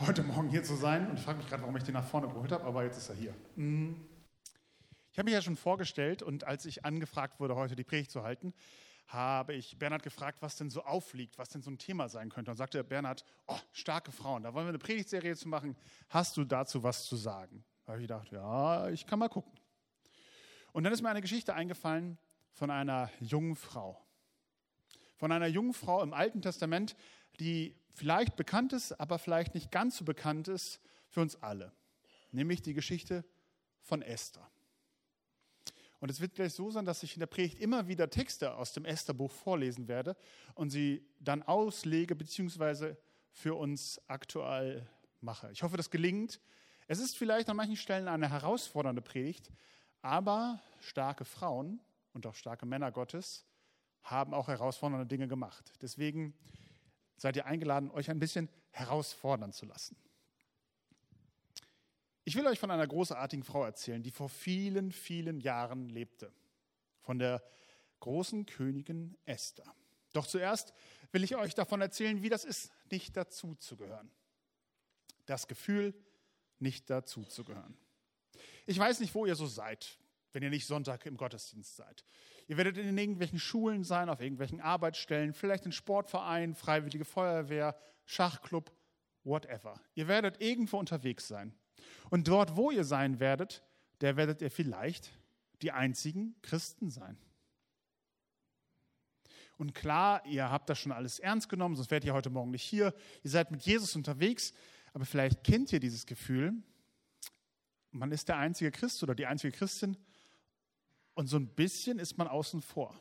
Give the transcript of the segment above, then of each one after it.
heute Morgen hier zu sein. Und ich frage mich gerade, warum ich den nach vorne geholt habe, aber jetzt ist er hier. Ich habe mich ja schon vorgestellt und als ich angefragt wurde, heute die Predigt zu halten, habe ich Bernhard gefragt, was denn so aufliegt, was denn so ein Thema sein könnte. Und sagte Bernhard, oh, starke Frauen, da wollen wir eine Predigtserie zu machen. Hast du dazu was zu sagen? Da habe ich gedacht, ja, ich kann mal gucken. Und dann ist mir eine Geschichte eingefallen von einer jungen Frau. Von einer jungen Frau im Alten Testament, die vielleicht bekannt ist, aber vielleicht nicht ganz so bekannt ist für uns alle. Nämlich die Geschichte von Esther. Und es wird gleich so sein, dass ich in der Predigt immer wieder Texte aus dem Esther-Buch vorlesen werde und sie dann auslege bzw. für uns aktuell mache. Ich hoffe, das gelingt. Es ist vielleicht an manchen Stellen eine herausfordernde Predigt, aber starke Frauen und auch starke Männer Gottes haben auch herausfordernde Dinge gemacht. Deswegen seid ihr eingeladen, euch ein bisschen herausfordern zu lassen. Ich will euch von einer großartigen Frau erzählen, die vor vielen, vielen Jahren lebte. Von der großen Königin Esther. Doch zuerst will ich euch davon erzählen, wie das ist, nicht dazu zu gehören. Das Gefühl, nicht dazu zu gehören. Ich weiß nicht, wo ihr so seid, wenn ihr nicht Sonntag im Gottesdienst seid. Ihr werdet in irgendwelchen Schulen sein, auf irgendwelchen Arbeitsstellen, vielleicht in Sportvereinen, Freiwillige Feuerwehr, Schachclub, whatever. Ihr werdet irgendwo unterwegs sein. Und dort, wo ihr sein werdet, der werdet ihr vielleicht die einzigen Christen sein. Und klar, ihr habt das schon alles ernst genommen, sonst wärt ihr heute Morgen nicht hier. Ihr seid mit Jesus unterwegs, aber vielleicht kennt ihr dieses Gefühl, man ist der einzige Christ oder die einzige Christin und so ein bisschen ist man außen vor.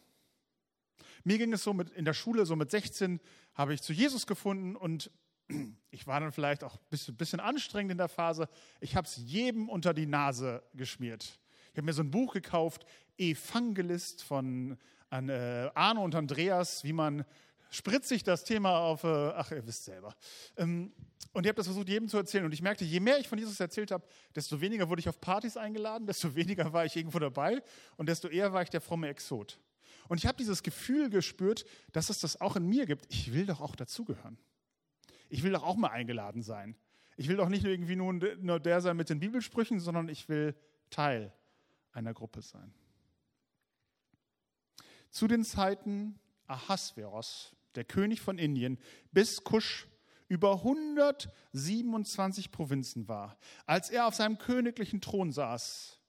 Mir ging es so mit, in der Schule, so mit 16 habe ich zu Jesus gefunden und ich war dann vielleicht auch ein bisschen, bisschen anstrengend in der Phase. Ich habe es jedem unter die Nase geschmiert. Ich habe mir so ein Buch gekauft, Evangelist von an, äh, Arno und Andreas, wie man spritzig das Thema auf, äh, ach, ihr wisst selber. Ähm, und ich habe das versucht, jedem zu erzählen. Und ich merkte, je mehr ich von Jesus erzählt habe, desto weniger wurde ich auf Partys eingeladen, desto weniger war ich irgendwo dabei und desto eher war ich der fromme Exot. Und ich habe dieses Gefühl gespürt, dass es das auch in mir gibt. Ich will doch auch dazugehören. Ich will doch auch mal eingeladen sein. Ich will doch nicht irgendwie nur, nur der sein mit den Bibelsprüchen, sondern ich will Teil einer Gruppe sein. Zu den Zeiten Ahasveros, der König von Indien, bis Kusch über 127 Provinzen war, als er auf seinem königlichen Thron saß,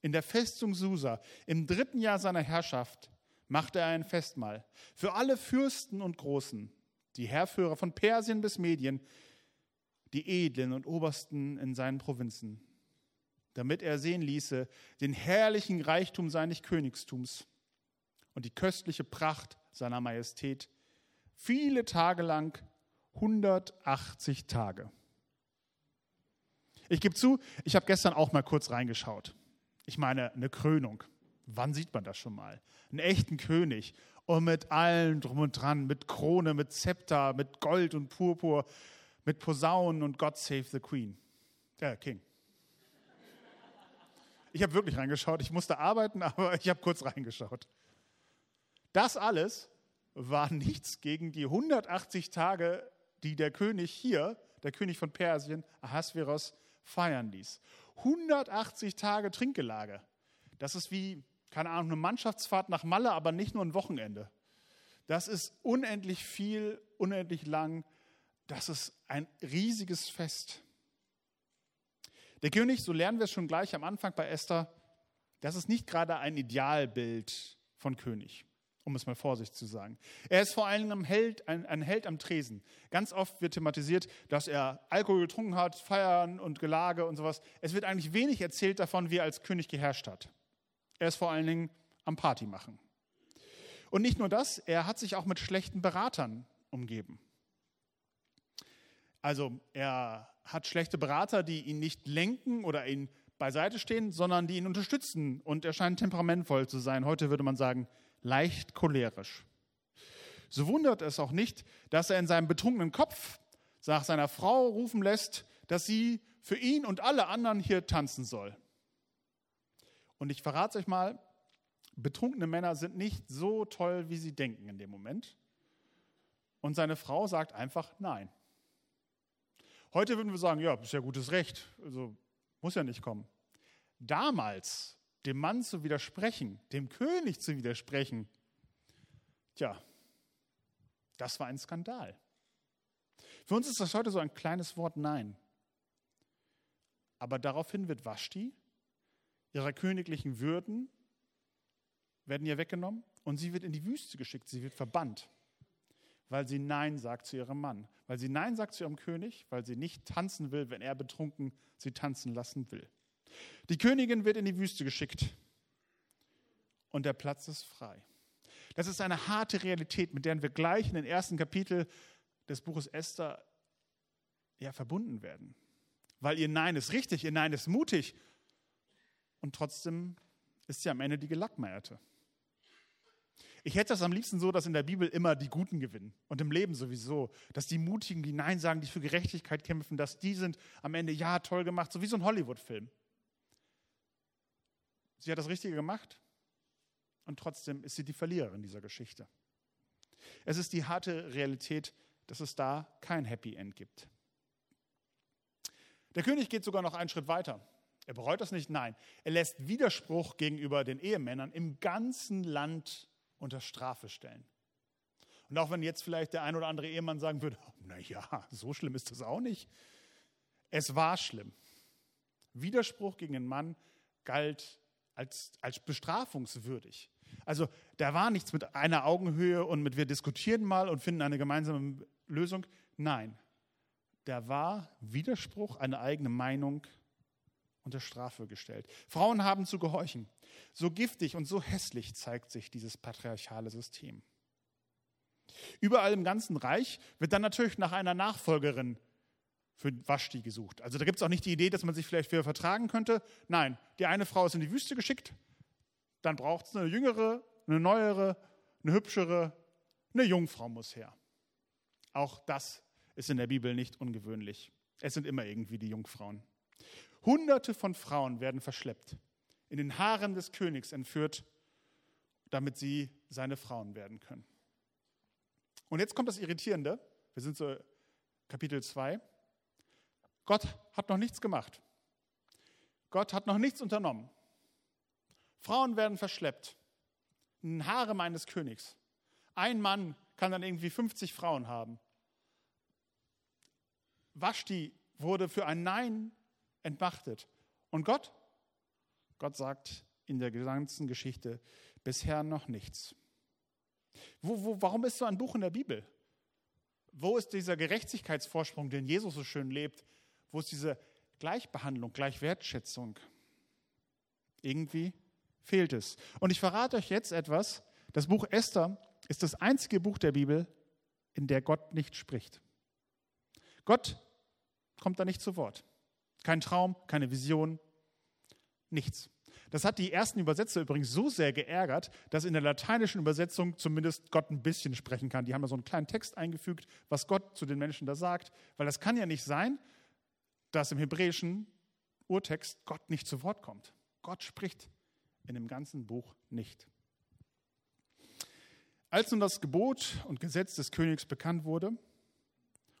in der Festung Susa, im dritten Jahr seiner Herrschaft, machte er ein Festmahl für alle Fürsten und Großen die Herrführer von Persien bis Medien, die Edlen und Obersten in seinen Provinzen, damit er sehen ließe den herrlichen Reichtum seines Königstums und die köstliche Pracht seiner Majestät, viele Tage lang, 180 Tage. Ich gebe zu, ich habe gestern auch mal kurz reingeschaut. Ich meine, eine Krönung. Wann sieht man das schon mal? Einen echten König und mit allem drum und dran, mit Krone, mit Zepter, mit Gold und Purpur, mit Posaunen und God Save the Queen. Der King. Ich habe wirklich reingeschaut. Ich musste arbeiten, aber ich habe kurz reingeschaut. Das alles war nichts gegen die 180 Tage, die der König hier, der König von Persien, Ahasveros, feiern ließ. 180 Tage Trinkgelage. Das ist wie keine Ahnung, eine Mannschaftsfahrt nach Malle, aber nicht nur ein Wochenende. Das ist unendlich viel, unendlich lang. Das ist ein riesiges Fest. Der König, so lernen wir es schon gleich am Anfang bei Esther, das ist nicht gerade ein Idealbild von König, um es mal vorsichtig zu sagen. Er ist vor allem ein Held, ein, ein Held am Tresen. Ganz oft wird thematisiert, dass er Alkohol getrunken hat, Feiern und Gelage und sowas. Es wird eigentlich wenig erzählt davon, wie er als König geherrscht hat. Er ist vor allen Dingen am Party machen. Und nicht nur das, er hat sich auch mit schlechten Beratern umgeben. Also er hat schlechte Berater, die ihn nicht lenken oder ihn beiseite stehen, sondern die ihn unterstützen. Und er scheint temperamentvoll zu sein. Heute würde man sagen, leicht cholerisch. So wundert es auch nicht, dass er in seinem betrunkenen Kopf nach seiner Frau rufen lässt, dass sie für ihn und alle anderen hier tanzen soll. Und ich verrate euch mal, betrunkene Männer sind nicht so toll, wie sie denken in dem Moment. Und seine Frau sagt einfach nein. Heute würden wir sagen, ja, ist ja gutes Recht, also muss ja nicht kommen. Damals dem Mann zu widersprechen, dem König zu widersprechen, tja, das war ein Skandal. Für uns ist das heute so ein kleines Wort Nein. Aber daraufhin wird Vashti, ihre königlichen Würden werden ihr weggenommen und sie wird in die Wüste geschickt, sie wird verbannt, weil sie Nein sagt zu ihrem Mann, weil sie Nein sagt zu ihrem König, weil sie nicht tanzen will, wenn er betrunken sie tanzen lassen will. Die Königin wird in die Wüste geschickt und der Platz ist frei. Das ist eine harte Realität, mit der wir gleich in den ersten Kapitel des Buches Esther ja, verbunden werden. Weil ihr Nein ist richtig, ihr Nein ist mutig und trotzdem ist sie am Ende die Gelackmeierte. Ich hätte das am liebsten so, dass in der Bibel immer die Guten gewinnen und im Leben sowieso, dass die Mutigen, die Nein sagen, die für Gerechtigkeit kämpfen, dass die sind am Ende, ja, toll gemacht, so wie so ein Hollywood-Film. Sie hat das Richtige gemacht und trotzdem ist sie die Verliererin dieser Geschichte. Es ist die harte Realität, dass es da kein Happy End gibt. Der König geht sogar noch einen Schritt weiter. Er bereut das nicht, nein. Er lässt Widerspruch gegenüber den Ehemännern im ganzen Land unter Strafe stellen. Und auch wenn jetzt vielleicht der ein oder andere Ehemann sagen würde, naja, so schlimm ist das auch nicht. Es war schlimm. Widerspruch gegen den Mann galt als, als bestrafungswürdig. Also da war nichts mit einer Augenhöhe und mit wir diskutieren mal und finden eine gemeinsame Lösung. Nein, da war Widerspruch, eine eigene Meinung unter Strafe gestellt. Frauen haben zu gehorchen. So giftig und so hässlich zeigt sich dieses patriarchale System. Überall im ganzen Reich wird dann natürlich nach einer Nachfolgerin für Vashti gesucht. Also da gibt es auch nicht die Idee, dass man sich vielleicht für vertragen könnte. Nein, die eine Frau ist in die Wüste geschickt, dann braucht es eine jüngere, eine neuere, eine hübschere, eine Jungfrau muss her. Auch das ist in der Bibel nicht ungewöhnlich. Es sind immer irgendwie die Jungfrauen. Hunderte von Frauen werden verschleppt, in den Haaren des Königs entführt, damit sie seine Frauen werden können. Und jetzt kommt das Irritierende. Wir sind so Kapitel 2. Gott hat noch nichts gemacht. Gott hat noch nichts unternommen. Frauen werden verschleppt. In Haare meines Königs. Ein Mann kann dann irgendwie 50 Frauen haben. Vashti wurde für ein Nein entmachtet. Und Gott? Gott sagt in der ganzen Geschichte bisher noch nichts. Wo, wo, warum ist so ein Buch in der Bibel? Wo ist dieser Gerechtigkeitsvorsprung, den Jesus so schön lebt? Wo ist diese Gleichbehandlung, Gleichwertschätzung? Irgendwie fehlt es. Und ich verrate euch jetzt etwas. Das Buch Esther ist das einzige Buch der Bibel, in der Gott nicht spricht. Gott kommt da nicht zu Wort. Kein Traum, keine Vision, nichts. Das hat die ersten Übersetzer übrigens so sehr geärgert, dass in der lateinischen Übersetzung zumindest Gott ein bisschen sprechen kann. Die haben da so einen kleinen Text eingefügt, was Gott zu den Menschen da sagt, weil das kann ja nicht sein, dass im hebräischen Urtext Gott nicht zu Wort kommt. Gott spricht in dem ganzen Buch nicht. Als nun das Gebot und Gesetz des Königs bekannt wurde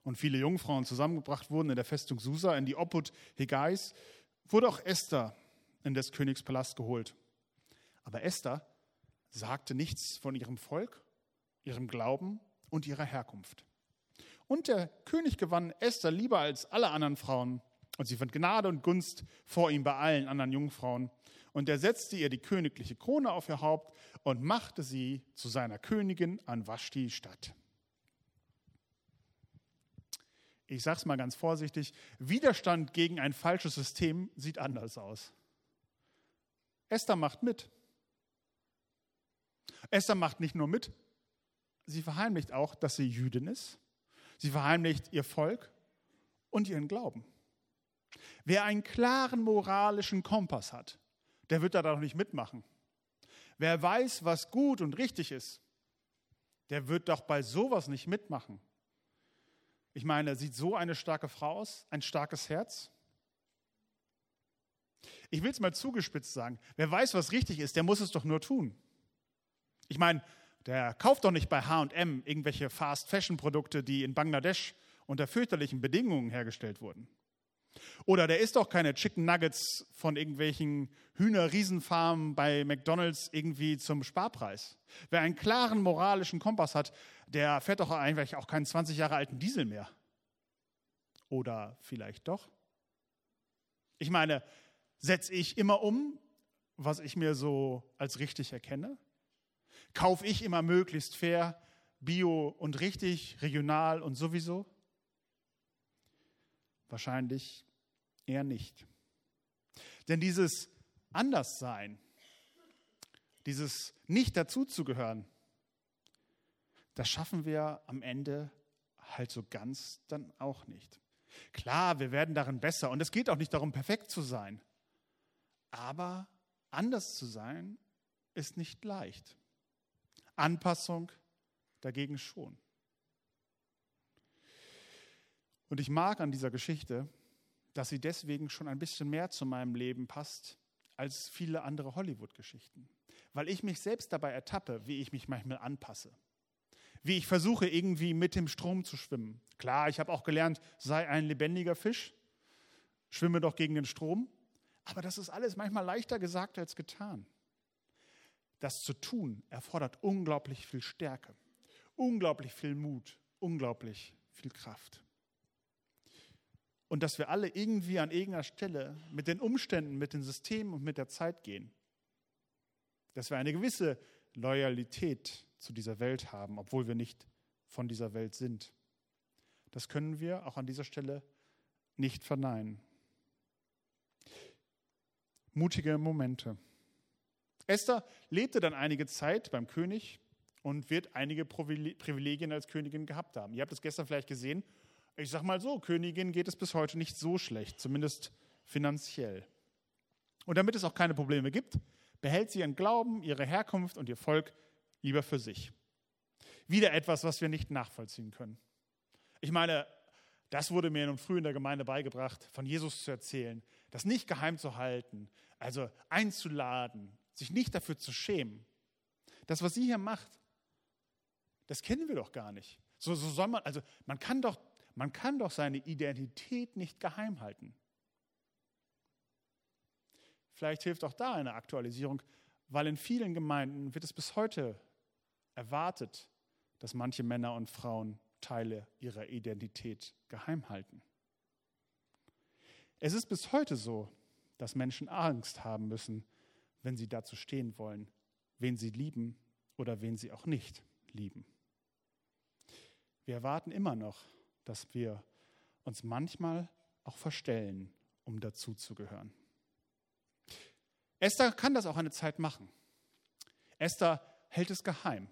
und viele Jungfrauen zusammengebracht wurden in der Festung Susa in die Obhut Hegais, wurde auch Esther in des Königs Palast geholt. Aber Esther sagte nichts von ihrem Volk, ihrem Glauben und ihrer Herkunft. Und der König gewann Esther lieber als alle anderen Frauen. Und sie fand Gnade und Gunst vor ihm bei allen anderen Jungfrauen. Und er setzte ihr die königliche Krone auf ihr Haupt und machte sie zu seiner Königin an Vashti statt. Ich sage es mal ganz vorsichtig, Widerstand gegen ein falsches System sieht anders aus. Esther macht mit. Esther macht nicht nur mit, sie verheimlicht auch, dass sie Jüdin ist Sie verheimlicht ihr Volk und ihren Glauben. Wer einen klaren moralischen Kompass hat, der wird da doch nicht mitmachen. Wer weiß, was gut und richtig ist, der wird doch bei sowas nicht mitmachen. Ich meine, sieht so eine starke Frau aus, ein starkes Herz? Ich will es mal zugespitzt sagen. Wer weiß, was richtig ist, der muss es doch nur tun. Ich meine, der kauft doch nicht bei HM irgendwelche Fast-Fashion-Produkte, die in Bangladesch unter fürchterlichen Bedingungen hergestellt wurden. Oder der isst doch keine Chicken Nuggets von irgendwelchen Hühner-Riesenfarmen bei McDonalds irgendwie zum Sparpreis. Wer einen klaren moralischen Kompass hat, der fährt doch eigentlich auch keinen 20 Jahre alten Diesel mehr. Oder vielleicht doch? Ich meine, setze ich immer um, was ich mir so als richtig erkenne? Kaufe ich immer möglichst fair, bio und richtig, regional und sowieso? Wahrscheinlich eher nicht. Denn dieses Anderssein, dieses Nicht dazuzugehören, das schaffen wir am Ende halt so ganz dann auch nicht. Klar, wir werden darin besser und es geht auch nicht darum, perfekt zu sein. Aber anders zu sein ist nicht leicht. Anpassung dagegen schon. Und ich mag an dieser Geschichte, dass sie deswegen schon ein bisschen mehr zu meinem Leben passt als viele andere Hollywood-Geschichten. Weil ich mich selbst dabei ertappe, wie ich mich manchmal anpasse. Wie ich versuche, irgendwie mit dem Strom zu schwimmen. Klar, ich habe auch gelernt, sei ein lebendiger Fisch, schwimme doch gegen den Strom. Aber das ist alles manchmal leichter gesagt als getan. Das zu tun erfordert unglaublich viel Stärke, unglaublich viel Mut, unglaublich viel Kraft und dass wir alle irgendwie an irgendeiner Stelle mit den Umständen, mit den Systemen und mit der Zeit gehen. Dass wir eine gewisse Loyalität zu dieser Welt haben, obwohl wir nicht von dieser Welt sind. Das können wir auch an dieser Stelle nicht verneinen. Mutige Momente. Esther lebte dann einige Zeit beim König und wird einige Privilegien als Königin gehabt haben. Ihr habt es gestern vielleicht gesehen ich sage mal so, Königin geht es bis heute nicht so schlecht, zumindest finanziell. Und damit es auch keine Probleme gibt, behält sie ihren Glauben, ihre Herkunft und ihr Volk lieber für sich. Wieder etwas, was wir nicht nachvollziehen können. Ich meine, das wurde mir nun früh in der Gemeinde beigebracht, von Jesus zu erzählen, das nicht geheim zu halten, also einzuladen, sich nicht dafür zu schämen. Das, was sie hier macht, das kennen wir doch gar nicht. So, so soll man, also man kann doch man kann doch seine Identität nicht geheim halten. Vielleicht hilft auch da eine Aktualisierung, weil in vielen Gemeinden wird es bis heute erwartet, dass manche Männer und Frauen Teile ihrer Identität geheim halten. Es ist bis heute so, dass Menschen Angst haben müssen, wenn sie dazu stehen wollen, wen sie lieben oder wen sie auch nicht lieben. Wir erwarten immer noch, dass wir uns manchmal auch verstellen, um dazuzugehören. Esther kann das auch eine Zeit machen. Esther hält es geheim.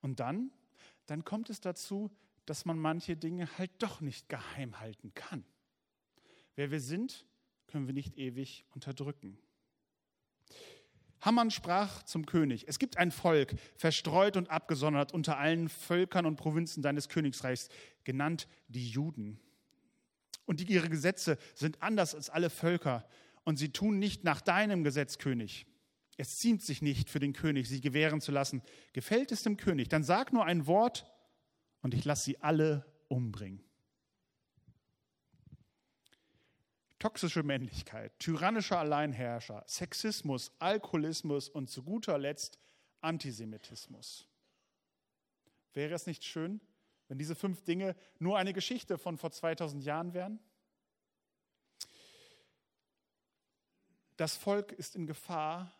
Und dann, dann kommt es dazu, dass man manche Dinge halt doch nicht geheim halten kann. Wer wir sind, können wir nicht ewig unterdrücken. Hammann sprach zum König, es gibt ein Volk, verstreut und abgesondert unter allen Völkern und Provinzen deines Königsreichs, genannt die Juden. Und die, ihre Gesetze sind anders als alle Völker, und sie tun nicht nach deinem Gesetz, König. Es ziemt sich nicht für den König, sie gewähren zu lassen. Gefällt es dem König, dann sag nur ein Wort, und ich lasse sie alle umbringen. Toxische Männlichkeit, tyrannischer Alleinherrscher, Sexismus, Alkoholismus und zu guter Letzt Antisemitismus. Wäre es nicht schön, wenn diese fünf Dinge nur eine Geschichte von vor 2000 Jahren wären? Das Volk ist in Gefahr,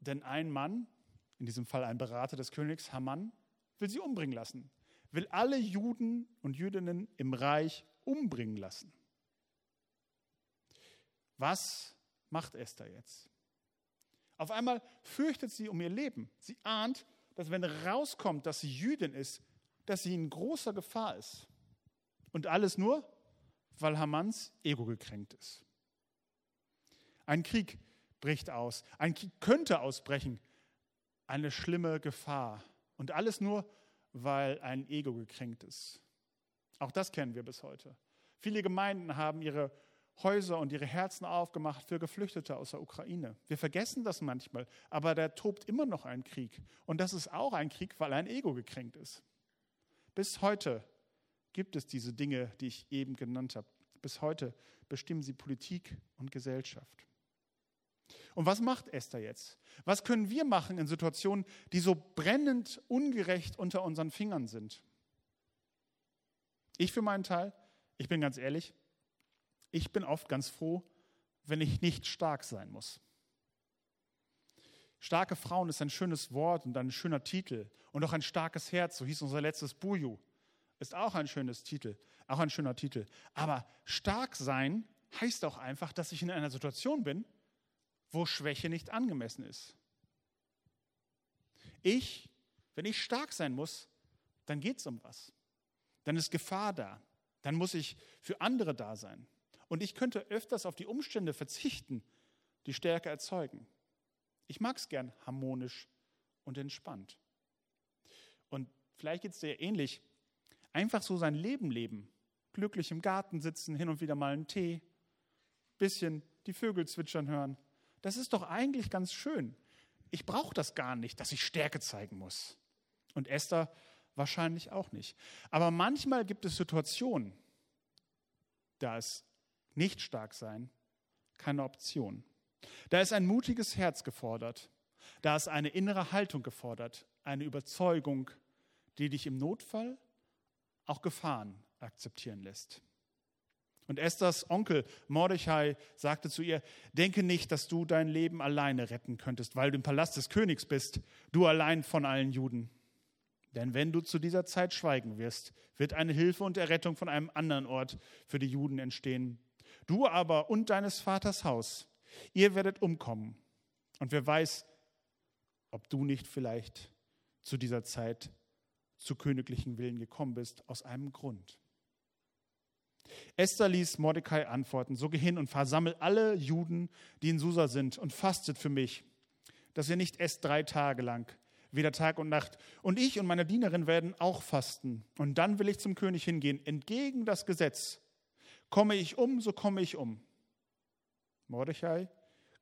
denn ein Mann, in diesem Fall ein Berater des Königs Haman, will sie umbringen lassen, will alle Juden und Jüdinnen im Reich umbringen lassen. Was macht Esther jetzt? Auf einmal fürchtet sie um ihr Leben. Sie ahnt, dass wenn rauskommt, dass sie Jüdin ist, dass sie in großer Gefahr ist. Und alles nur, weil Hamans Ego gekränkt ist. Ein Krieg bricht aus. Ein Krieg könnte ausbrechen. Eine schlimme Gefahr. Und alles nur, weil ein Ego gekränkt ist. Auch das kennen wir bis heute. Viele Gemeinden haben ihre Häuser und ihre Herzen aufgemacht für Geflüchtete aus der Ukraine. Wir vergessen das manchmal, aber da tobt immer noch ein Krieg. Und das ist auch ein Krieg, weil ein Ego gekränkt ist. Bis heute gibt es diese Dinge, die ich eben genannt habe. Bis heute bestimmen sie Politik und Gesellschaft. Und was macht Esther jetzt? Was können wir machen in Situationen, die so brennend ungerecht unter unseren Fingern sind? Ich für meinen Teil, ich bin ganz ehrlich, ich bin oft ganz froh, wenn ich nicht stark sein muss. Starke Frauen ist ein schönes Wort und ein schöner Titel. Und auch ein starkes Herz, so hieß unser letztes Buju, ist auch ein schönes Titel, auch ein schöner Titel. Aber stark sein heißt auch einfach, dass ich in einer Situation bin, wo Schwäche nicht angemessen ist. Ich, wenn ich stark sein muss, dann geht es um was. Dann ist Gefahr da. Dann muss ich für andere da sein. Und ich könnte öfters auf die Umstände verzichten, die Stärke erzeugen. Ich mag es gern harmonisch und entspannt. Und vielleicht geht es dir ähnlich. Einfach so sein Leben leben. Glücklich im Garten sitzen, hin und wieder mal einen Tee, bisschen die Vögel zwitschern hören. Das ist doch eigentlich ganz schön. Ich brauche das gar nicht, dass ich Stärke zeigen muss. Und Esther wahrscheinlich auch nicht. Aber manchmal gibt es Situationen, da ist nicht stark sein keine Option. Da ist ein mutiges Herz gefordert. Da ist eine innere Haltung gefordert, eine Überzeugung, die dich im Notfall auch Gefahren akzeptieren lässt. Und Esthers Onkel Mordechai sagte zu ihr, denke nicht, dass du dein Leben alleine retten könntest, weil du im Palast des Königs bist, du allein von allen Juden. Denn wenn du zu dieser Zeit schweigen wirst, wird eine Hilfe und Errettung von einem anderen Ort für die Juden entstehen. Du aber und deines Vaters Haus, ihr werdet umkommen. Und wer weiß, ob du nicht vielleicht zu dieser Zeit zu königlichen Willen gekommen bist, aus einem Grund. Esther ließ Mordecai antworten, so geh hin und versammel alle Juden, die in Susa sind, und fastet für mich, dass ihr nicht esst drei Tage lang, weder Tag und Nacht. Und ich und meine Dienerin werden auch fasten. Und dann will ich zum König hingehen, entgegen das Gesetz. Komme ich um, so komme ich um. Mordechai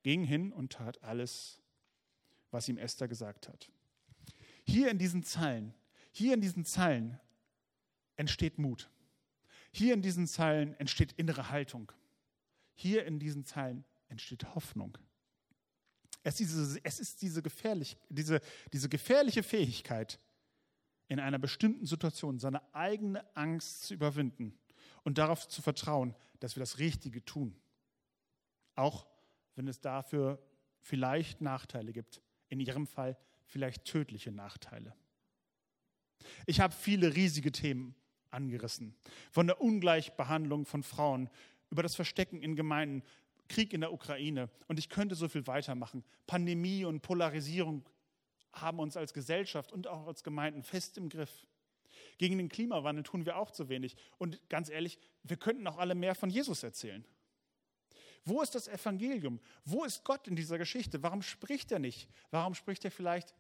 ging hin und tat alles, was ihm Esther gesagt hat. Hier in diesen Zeilen, hier in diesen Zeilen entsteht Mut. Hier in diesen Zeilen entsteht innere Haltung. Hier in diesen Zeilen entsteht Hoffnung. Es ist diese, es ist diese, gefährlich, diese, diese gefährliche Fähigkeit, in einer bestimmten Situation seine eigene Angst zu überwinden und darauf zu vertrauen, dass wir das Richtige tun. Auch wenn es dafür vielleicht Nachteile gibt. In Ihrem Fall vielleicht tödliche Nachteile. Ich habe viele riesige Themen angerissen. Von der Ungleichbehandlung von Frauen über das Verstecken in Gemeinden, Krieg in der Ukraine. Und ich könnte so viel weitermachen. Pandemie und Polarisierung haben uns als Gesellschaft und auch als Gemeinden fest im Griff. Gegen den Klimawandel tun wir auch zu wenig. Und ganz ehrlich, wir könnten auch alle mehr von Jesus erzählen. Wo ist das Evangelium? Wo ist Gott in dieser Geschichte? Warum spricht er nicht? Warum spricht er vielleicht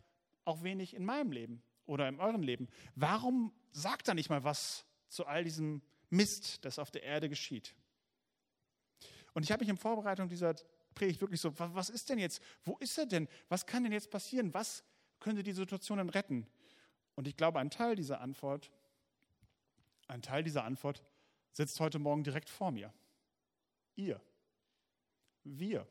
auch wenig in meinem Leben oder in eurem Leben? Warum sagt er nicht mal was zu all diesem Mist, das auf der Erde geschieht? Und ich habe mich in Vorbereitung dieser Predigt wirklich so, was ist denn jetzt? Wo ist er denn? Was kann denn jetzt passieren? Was könnte die Situation denn retten? Und ich glaube, ein Teil dieser Antwort, ein Teil dieser Antwort sitzt heute Morgen direkt vor mir. Ihr. Wir.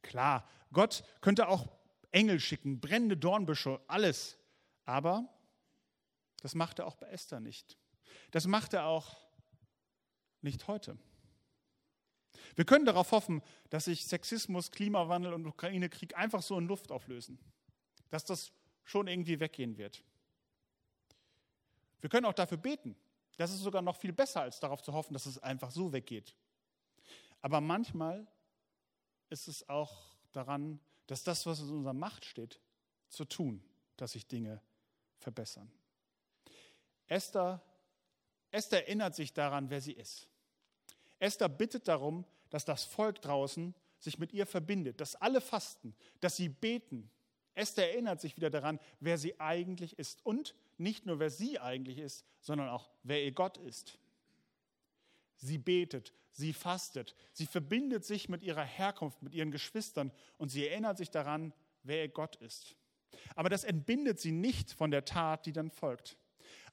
Klar, Gott könnte auch Engel schicken, brennende Dornbüsche, alles. Aber das macht er auch bei Esther nicht. Das macht er auch nicht heute. Wir können darauf hoffen, dass sich Sexismus, Klimawandel und Ukraine-Krieg einfach so in Luft auflösen. Dass das schon irgendwie weggehen wird. Wir können auch dafür beten. Das ist sogar noch viel besser, als darauf zu hoffen, dass es einfach so weggeht. Aber manchmal ist es auch daran, dass das, was in unserer Macht steht, zu tun, dass sich Dinge verbessern. Esther, Esther erinnert sich daran, wer sie ist. Esther bittet darum, dass das Volk draußen sich mit ihr verbindet, dass alle fasten, dass sie beten, Esther erinnert sich wieder daran, wer sie eigentlich ist. Und nicht nur, wer sie eigentlich ist, sondern auch, wer ihr Gott ist. Sie betet, sie fastet, sie verbindet sich mit ihrer Herkunft, mit ihren Geschwistern und sie erinnert sich daran, wer ihr Gott ist. Aber das entbindet sie nicht von der Tat, die dann folgt.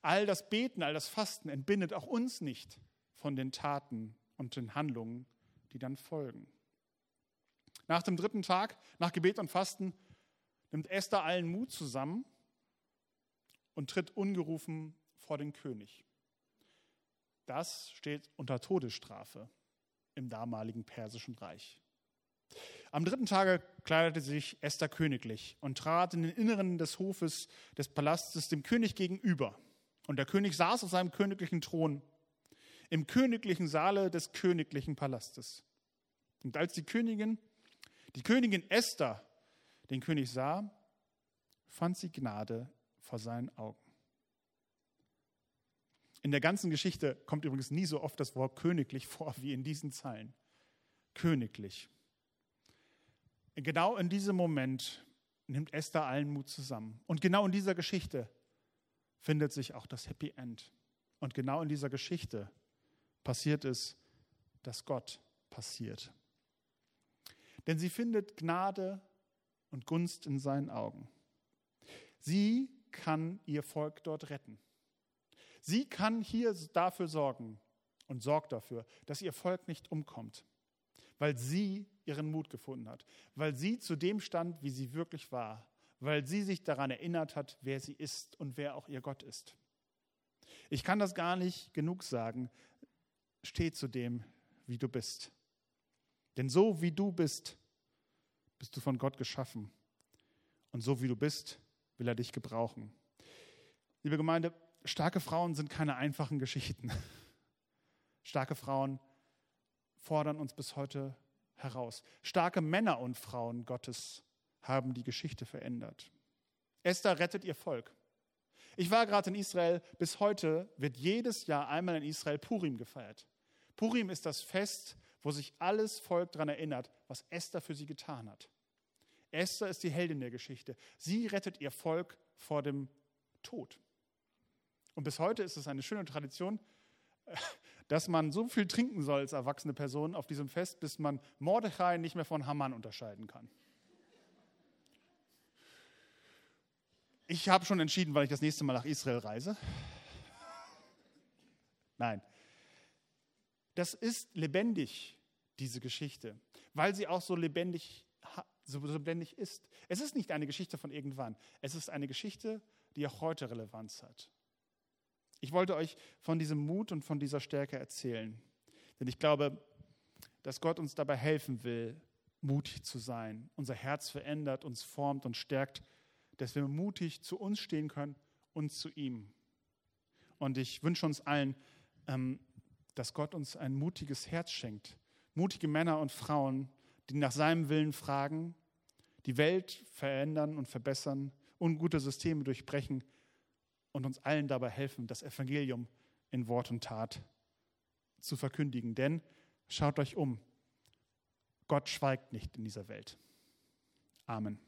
All das Beten, all das Fasten entbindet auch uns nicht von den Taten und den Handlungen, die dann folgen. Nach dem dritten Tag, nach Gebet und Fasten, nimmt Esther allen Mut zusammen und tritt ungerufen vor den König. Das steht unter Todesstrafe im damaligen persischen Reich. Am dritten Tage kleidete sich Esther königlich und trat in den Inneren des Hofes des Palastes dem König gegenüber. Und der König saß auf seinem königlichen Thron im königlichen Saale des königlichen Palastes. Und als die Königin, die Königin Esther, den König sah, fand sie Gnade vor seinen Augen. In der ganzen Geschichte kommt übrigens nie so oft das Wort königlich vor wie in diesen Zeilen. Königlich. Genau in diesem Moment nimmt Esther allen Mut zusammen. Und genau in dieser Geschichte findet sich auch das Happy End. Und genau in dieser Geschichte passiert es, dass Gott passiert. Denn sie findet Gnade und Gunst in seinen Augen. Sie kann ihr Volk dort retten. Sie kann hier dafür sorgen und sorgt dafür, dass ihr Volk nicht umkommt, weil sie ihren Mut gefunden hat, weil sie zu dem stand, wie sie wirklich war, weil sie sich daran erinnert hat, wer sie ist und wer auch ihr Gott ist. Ich kann das gar nicht genug sagen. Steh zu dem, wie du bist. Denn so wie du bist, bist du von Gott geschaffen. Und so wie du bist, will er dich gebrauchen. Liebe Gemeinde, starke Frauen sind keine einfachen Geschichten. Starke Frauen fordern uns bis heute heraus. Starke Männer und Frauen Gottes haben die Geschichte verändert. Esther rettet ihr Volk. Ich war gerade in Israel. Bis heute wird jedes Jahr einmal in Israel Purim gefeiert. Purim ist das Fest, wo sich alles Volk daran erinnert, was Esther für sie getan hat. Esther ist die Heldin der Geschichte. Sie rettet ihr Volk vor dem Tod. Und bis heute ist es eine schöne Tradition, dass man so viel trinken soll als erwachsene Person auf diesem Fest, bis man Mordechai nicht mehr von Haman unterscheiden kann. Ich habe schon entschieden, weil ich das nächste Mal nach Israel reise. Nein. Das ist lebendig, diese Geschichte, weil sie auch so lebendig, so lebendig ist. Es ist nicht eine Geschichte von irgendwann. Es ist eine Geschichte, die auch heute Relevanz hat. Ich wollte euch von diesem Mut und von dieser Stärke erzählen. Denn ich glaube, dass Gott uns dabei helfen will, mutig zu sein. Unser Herz verändert, uns formt und stärkt dass wir mutig zu uns stehen können und zu ihm. Und ich wünsche uns allen, ähm, dass Gott uns ein mutiges Herz schenkt. Mutige Männer und Frauen, die nach seinem Willen fragen, die Welt verändern und verbessern, ungute Systeme durchbrechen und uns allen dabei helfen, das Evangelium in Wort und Tat zu verkündigen. Denn schaut euch um, Gott schweigt nicht in dieser Welt. Amen.